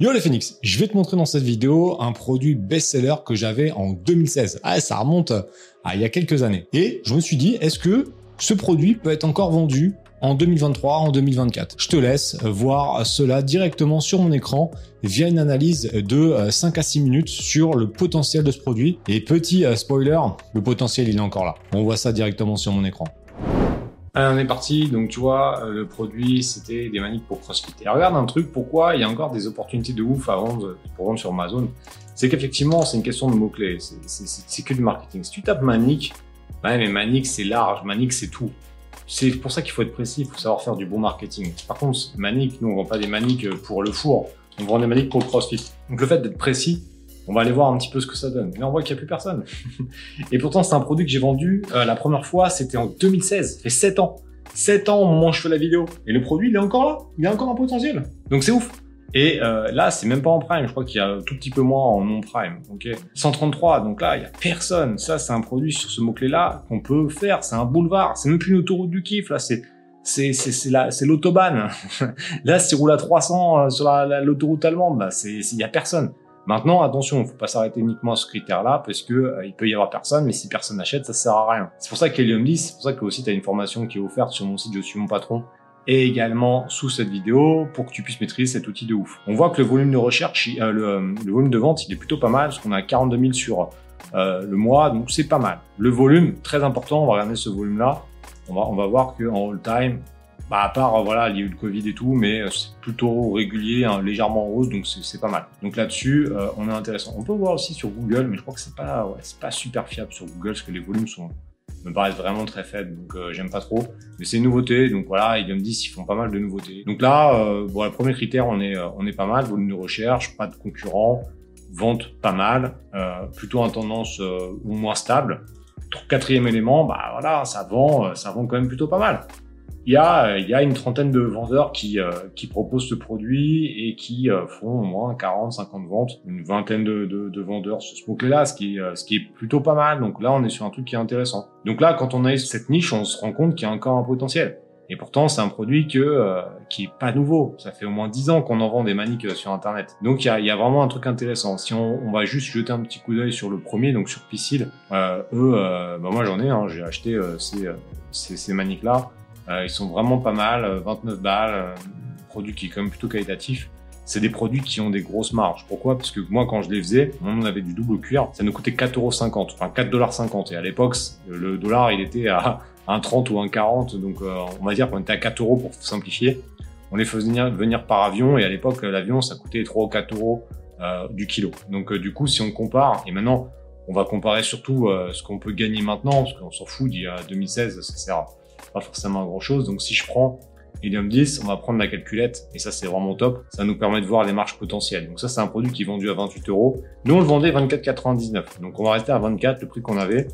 Yo les Phoenix, je vais te montrer dans cette vidéo un produit best-seller que j'avais en 2016. Ah, ça remonte à il y a quelques années. Et je me suis dit, est-ce que ce produit peut être encore vendu en 2023, en 2024 Je te laisse voir cela directement sur mon écran via une analyse de 5 à 6 minutes sur le potentiel de ce produit. Et petit spoiler, le potentiel il est encore là. On voit ça directement sur mon écran. Allez, on est parti. Donc, tu vois, euh, le produit, c'était des maniques pour CrossFit. Et regarde un truc, pourquoi il y a encore des opportunités de ouf à vendre, pour vendre sur Amazon? C'est qu'effectivement, c'est une question de mots-clés. C'est que du marketing. Si tu tapes manique, ouais, mais manique, c'est large. Manique, c'est tout. C'est pour ça qu'il faut être précis. Il faut savoir faire du bon marketing. Par contre, manique, nous, on vend pas des maniques pour le four. On vend des maniques pour le CrossFit. Donc, le fait d'être précis, on va aller voir un petit peu ce que ça donne. Mais on voit qu'il n'y a plus personne. et pourtant, c'est un produit que j'ai vendu euh, la première fois, c'était en 2016. Ça fait 7 ans. 7 ans au moment où je fais la vidéo. Et le produit, il est encore là. Il a encore un potentiel. Donc c'est ouf. Et euh, là, c'est même pas en prime. Je crois qu'il y a un tout petit peu moins en non prime. Ok. 133. Donc là, il y a personne. Ça, c'est un produit sur ce mot-clé là qu'on peut faire. C'est un boulevard. C'est même plus une autoroute du kiff. Là, c'est c'est c'est c'est l'autobahn. là, si tu roules à 300 euh, sur l'autoroute allemande, là, c'est il y a personne. Maintenant, attention, faut pas s'arrêter uniquement à ce critère-là parce que euh, il peut y avoir personne, mais si personne n'achète, ça sert à rien. C'est pour ça qu'Helium 10, c'est pour ça que aussi tu as une formation qui est offerte sur mon site Je suis mon patron et également sous cette vidéo pour que tu puisses maîtriser cet outil de ouf. On voit que le volume de recherche, euh, le, volume de vente, il est plutôt pas mal parce qu'on a 42 000 sur euh, le mois, donc c'est pas mal. Le volume, très important, on va regarder ce volume-là. On va, on va voir qu'en all time, bah, à part, voilà, il y a eu le Covid et tout, mais euh, c'est plutôt régulier, hein, légèrement en hausse, donc c'est pas mal. Donc là-dessus, euh, on est intéressant. On peut voir aussi sur Google, mais je crois que c'est pas, ouais, pas super fiable sur Google, parce que les volumes sont, me paraissent vraiment très faibles, donc euh, j'aime pas trop. Mais c'est une nouveauté, donc voilà, ils me disent ils font pas mal de nouveautés. Donc là, euh, bon, le premier critère, on est, on est pas mal, volume de recherche, pas de concurrents, vente pas mal, plutôt en tendance ou moins stable. Quatrième élément, bah voilà, ça vend, ça vend quand même plutôt pas mal il y a, une trentaine de vendeurs qui, euh, proposent ce produit et qui euh, font au moins 40, 50 ventes, une vingtaine de, de, de vendeurs sur ce qui, euh, ce qui est plutôt pas mal. Donc là, on est sur un truc qui est intéressant. Donc là, quand on a cette niche, on se rend compte qu'il y a encore un potentiel. Et pourtant, c'est un produit que qui est pas nouveau. Ça fait au moins 10 ans qu'on en vend des maniques sur Internet. Donc il y a, vraiment un truc intéressant. Si on, va juste jeter un petit coup d'œil sur le premier, donc sur Piscil, eux, bah moi j'en ai, hein, j'ai acheté ces maniques-là. Euh, ils sont vraiment pas mal, 29 euh, balles, euh, produit qui est quand même plutôt qualitatif. C'est des produits qui ont des grosses marges. Pourquoi? Parce que moi, quand je les faisais, on avait du double cuir, ça nous coûtait 4,50€, enfin 4,50$. Et à l'époque, le dollar, il était à 1,30 ou 1,40, donc on va dire qu'on était à 4 euros pour simplifier. On les faisait venir, par avion, et à l'époque, l'avion, ça coûtait 3 ou 4 euros du kilo. Donc du coup, si on compare, et maintenant, on va comparer surtout ce qu'on peut gagner maintenant, parce qu'on s'en fout d'il y a 2016, ça sert pas forcément grand chose. Donc si je prends Helium 10, on va prendre la calculette et ça c'est vraiment top. Ça nous permet de voir les marges potentielles. Donc ça c'est un produit qui est vendu à 28 euros. Nous on le vendait 24,99. Donc on va rester à 24 le prix qu'on avait.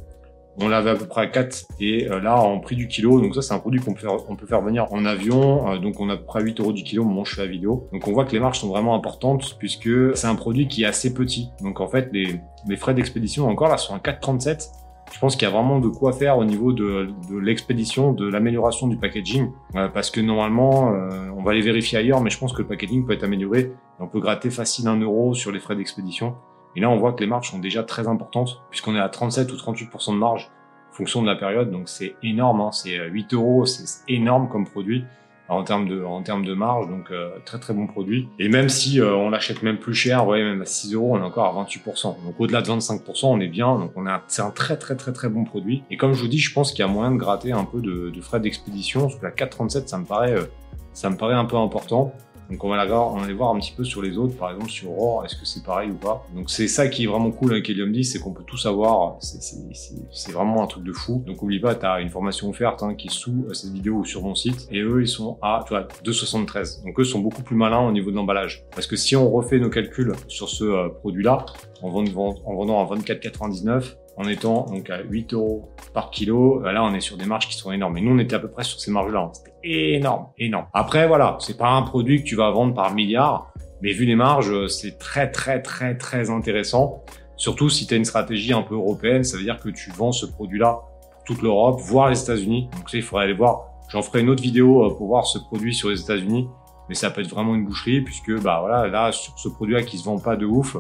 On l'avait à peu près à 4 et euh, là en prix du kilo. Donc ça c'est un produit qu'on peut, on peut faire venir en avion. Euh, donc on a à peu près 8 euros du kilo au moment où je fais la vidéo. Donc on voit que les marges sont vraiment importantes puisque c'est un produit qui est assez petit. Donc en fait les, les frais d'expédition encore là sont à 4,37 je pense qu'il y a vraiment de quoi faire au niveau de, l'expédition, de l'amélioration du packaging, euh, parce que normalement, euh, on va les vérifier ailleurs, mais je pense que le packaging peut être amélioré. on peut gratter facile un euro sur les frais d'expédition. Et là, on voit que les marges sont déjà très importantes, puisqu'on est à 37 ou 38% de marge, en fonction de la période. Donc c'est énorme, hein. c'est 8 euros, c'est énorme comme produit en termes de en termes de marge donc euh, très très bon produit. Et même si euh, on l'achète même plus cher ouais même à 6 euros on est encore à 28% donc au-delà de 25% on est bien. Donc on a c'est un très très très très bon produit. Et comme je vous dis je pense qu'il y a moyen de gratter un peu de, de frais d'expédition. Parce que la 437 ça me paraît euh, ça me paraît un peu important donc on va, aller voir un petit peu sur les autres, par exemple sur Aurore, est-ce que c'est pareil ou pas. Donc c'est ça qui est vraiment cool avec Helium 10, c'est qu'on peut tout savoir, c'est vraiment un truc de fou. Donc oublie pas, tu as une formation offerte hein, qui est sous euh, cette vidéo ou sur mon site, et eux ils sont à tu vois, 2,73. Donc eux sont beaucoup plus malins au niveau de l'emballage. Parce que si on refait nos calculs sur ce euh, produit-là, en vendant à 24,99, en étant donc à 8 euros par kilo. Euh, là, on est sur des marges qui sont énormes. Et nous, on était à peu près sur ces marges-là. C'était énorme, énorme. Après, voilà, c'est pas un produit que tu vas vendre par milliard, mais vu les marges, c'est très, très, très, très intéressant. Surtout si tu as une stratégie un peu européenne, ça veut dire que tu vends ce produit-là pour toute l'Europe, voire les États-Unis. Donc ça, il faudrait aller voir. J'en ferai une autre vidéo euh, pour voir ce produit sur les États-Unis. mais ça peut être vraiment une boucherie puisque bah voilà, là sur ce produit-là qui se vend pas de ouf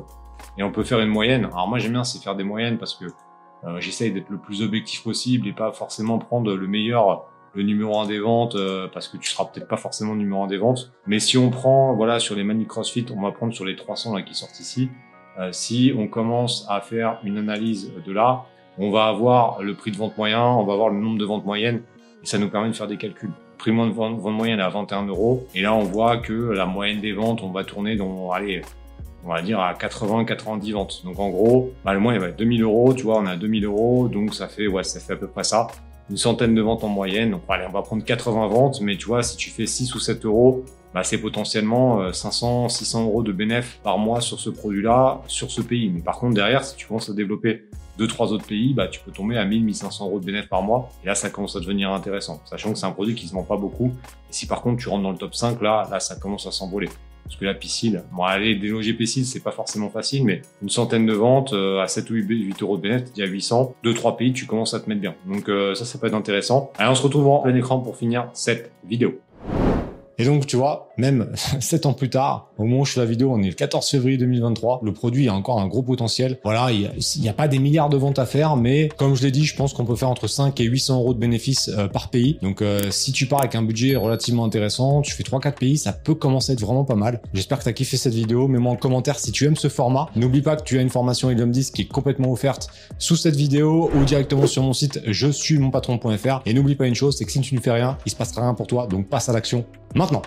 et on peut faire une moyenne. Alors moi j'aime bien c'est faire des moyennes parce que euh, j'essaye d'être le plus objectif possible et pas forcément prendre le meilleur le numéro 1 des ventes euh, parce que tu seras peut-être pas forcément numéro 1 des ventes. Mais si on prend voilà sur les Mani CrossFit, on va prendre sur les 300 là qui sortent ici. Euh, si on commence à faire une analyse de là, on va avoir le prix de vente moyen, on va avoir le nombre de ventes moyennes et ça nous permet de faire des calculs. Prix de vente, vente moyenne à 21 euros et là on voit que la moyenne des ventes, on va tourner dans allez on va dire à 80-90 ventes. Donc en gros, bah, le moyen va être 2000 euros, tu vois, on a 2000 euros, donc ça fait ouais, ça fait à peu près ça une centaine de ventes en moyenne. Donc, allez, on va prendre 80 ventes, mais tu vois, si tu fais 6 ou 7 euros, bah, c'est potentiellement 500, euh, 600 euros de bénéfice par mois sur ce produit-là, sur ce pays. Mais par contre, derrière, si tu commences à développer deux, trois autres pays, bah, tu peux tomber à 1000, 1500 euros de bénéfice par mois. Et là, ça commence à devenir intéressant, sachant que c'est un produit qui se vend pas beaucoup. Et si par contre, tu rentres dans le top 5, là, là, ça commence à s'envoler. Parce que la piscine, bon, aller déloger piscine, c'est pas forcément facile, mais une centaine de ventes euh, à 7 ou 8 euros de bénéfice, il y a 800, 2-3 pays, tu commences à te mettre bien. Donc euh, ça, ça peut être intéressant. Allez, on se retrouve en plein écran pour finir cette vidéo. Et donc, tu vois, même 7 ans plus tard, au moment où je fais la vidéo, on est le 14 février 2023, le produit a encore un gros potentiel. Voilà, il n'y a, pas des milliards de ventes à faire, mais comme je l'ai dit, je pense qu'on peut faire entre 5 et 800 euros de bénéfices euh, par pays. Donc, euh, si tu pars avec un budget relativement intéressant, tu fais 3-4 pays, ça peut commencer à être vraiment pas mal. J'espère que tu as kiffé cette vidéo. Mets-moi en commentaire si tu aimes ce format. N'oublie pas que tu as une formation Helium 10 qui est complètement offerte sous cette vidéo ou directement sur mon site je suis mon patron.fr. Et n'oublie pas une chose, c'est que si tu ne fais rien, il se passera rien pour toi. Donc, passe à l'action maintenant.